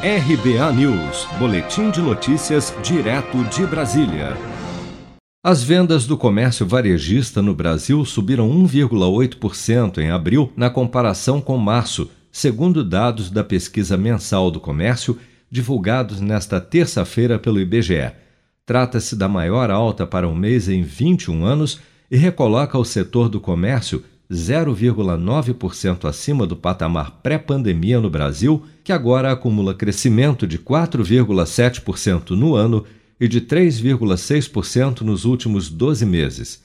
RBA News, Boletim de Notícias, direto de Brasília. As vendas do comércio varejista no Brasil subiram 1,8% em abril na comparação com março, segundo dados da pesquisa mensal do comércio divulgados nesta terça-feira pelo IBGE. Trata-se da maior alta para um mês em 21 anos e recoloca o setor do comércio 0,9% acima do patamar pré-pandemia no Brasil, que agora acumula crescimento de 4,7% no ano e de 3,6% nos últimos 12 meses.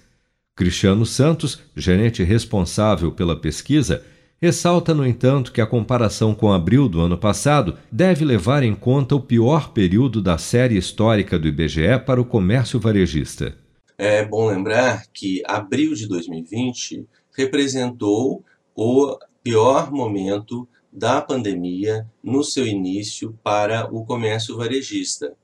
Cristiano Santos, gerente responsável pela pesquisa, ressalta, no entanto, que a comparação com abril do ano passado deve levar em conta o pior período da série histórica do IBGE para o comércio varejista. É bom lembrar que abril de 2020 representou o pior momento da pandemia no seu início para o comércio varejista.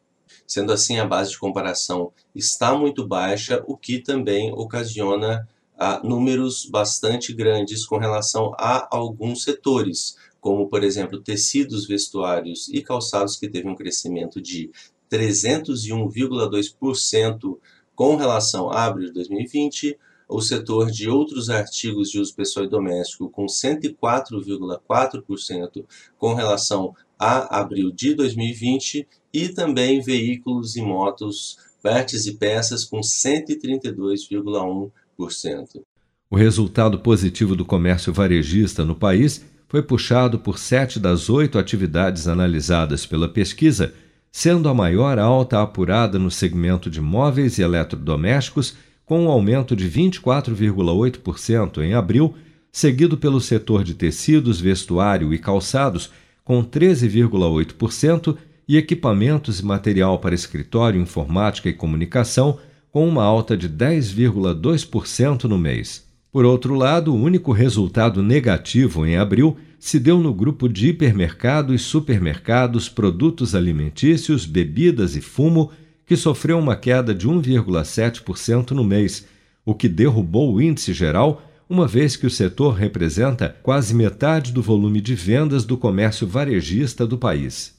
Sendo assim, a base de comparação está muito baixa, o que também ocasiona ah, números bastante grandes com relação a alguns setores, como, por exemplo, tecidos, vestuários e calçados, que teve um crescimento de 301,2% com relação a abril de 2020, o setor de outros artigos de uso pessoal e doméstico com 104,4% com relação a abril de 2020 e também veículos e motos, partes e peças com 132,1%. O resultado positivo do comércio varejista no país foi puxado por sete das oito atividades analisadas pela pesquisa, sendo a maior alta apurada no segmento de móveis e eletrodomésticos com um aumento de 24,8% em abril, seguido pelo setor de tecidos, vestuário e calçados, com 13,8%, e equipamentos e material para escritório, informática e comunicação, com uma alta de 10,2% no mês. Por outro lado, o único resultado negativo em abril se deu no grupo de hipermercados, supermercados, produtos alimentícios, bebidas e fumo, que sofreu uma queda de 1,7% no mês, o que derrubou o índice geral, uma vez que o setor representa quase metade do volume de vendas do comércio varejista do país.